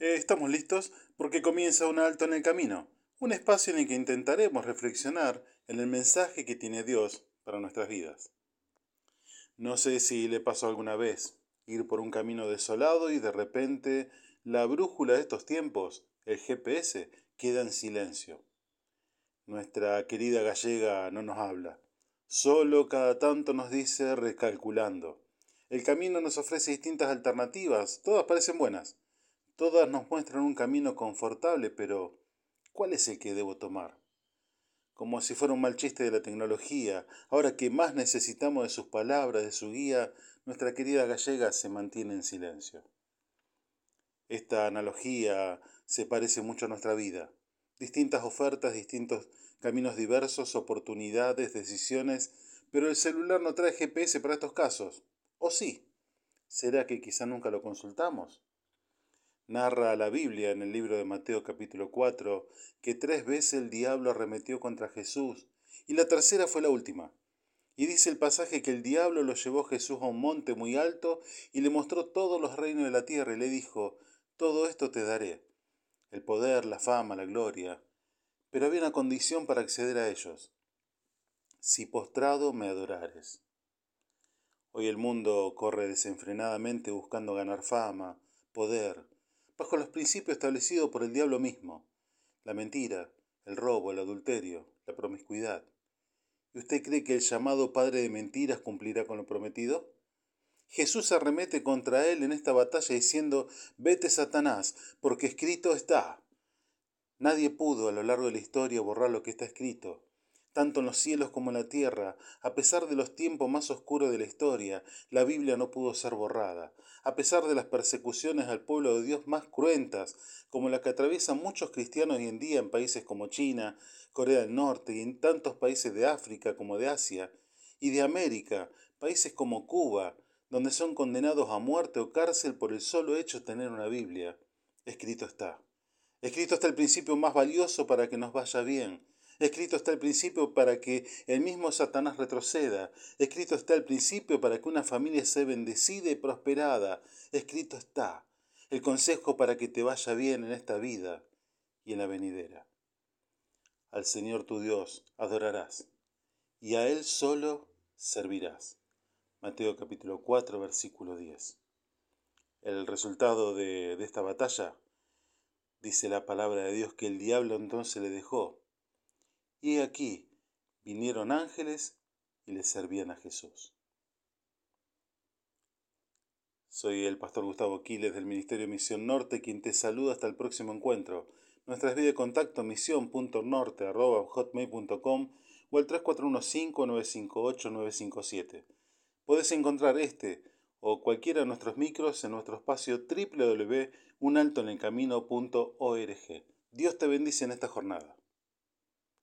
Eh, estamos listos porque comienza un alto en el camino, un espacio en el que intentaremos reflexionar en el mensaje que tiene Dios para nuestras vidas. No sé si le pasó alguna vez ir por un camino desolado y de repente la brújula de estos tiempos, el GPS, queda en silencio. Nuestra querida gallega no nos habla, solo cada tanto nos dice recalculando. El camino nos ofrece distintas alternativas, todas parecen buenas, todas nos muestran un camino confortable, pero ¿cuál es el que debo tomar? Como si fuera un mal chiste de la tecnología, ahora que más necesitamos de sus palabras, de su guía, nuestra querida gallega se mantiene en silencio. Esta analogía se parece mucho a nuestra vida. Distintas ofertas, distintos caminos diversos, oportunidades, decisiones, pero el celular no trae GPS para estos casos. ¿O sí? ¿Será que quizá nunca lo consultamos? Narra la Biblia en el libro de Mateo capítulo 4 que tres veces el diablo arremetió contra Jesús y la tercera fue la última. Y dice el pasaje que el diablo lo llevó Jesús a un monte muy alto y le mostró todos los reinos de la tierra y le dijo, todo esto te daré, el poder, la fama, la gloria. Pero había una condición para acceder a ellos, si postrado me adorares. Hoy el mundo corre desenfrenadamente buscando ganar fama, poder, bajo los principios establecidos por el diablo mismo, la mentira, el robo, el adulterio, la promiscuidad. ¿Y usted cree que el llamado padre de mentiras cumplirá con lo prometido? Jesús arremete contra él en esta batalla diciendo, vete Satanás, porque escrito está. Nadie pudo a lo largo de la historia borrar lo que está escrito tanto en los cielos como en la tierra, a pesar de los tiempos más oscuros de la historia, la Biblia no pudo ser borrada, a pesar de las persecuciones al pueblo de Dios más cruentas, como la que atraviesan muchos cristianos hoy en día en países como China, Corea del Norte y en tantos países de África como de Asia, y de América, países como Cuba, donde son condenados a muerte o cárcel por el solo hecho de tener una Biblia. Escrito está. Escrito está el principio más valioso para que nos vaya bien, Escrito está el principio para que el mismo Satanás retroceda. Escrito está el principio para que una familia sea bendecida y prosperada. Escrito está el consejo para que te vaya bien en esta vida y en la venidera. Al Señor tu Dios adorarás y a Él solo servirás. Mateo capítulo 4 versículo 10. El resultado de, de esta batalla dice la palabra de Dios que el diablo entonces le dejó y aquí vinieron ángeles y le servían a Jesús. Soy el pastor Gustavo Quiles del Ministerio Misión Norte, quien te saluda hasta el próximo encuentro. Nuestras vías de contacto misión.norte.hotmail.com o al 3415-958-957. Puedes encontrar este o cualquiera de nuestros micros en nuestro espacio www.unaltoenelcamino.org. Dios te bendice en esta jornada.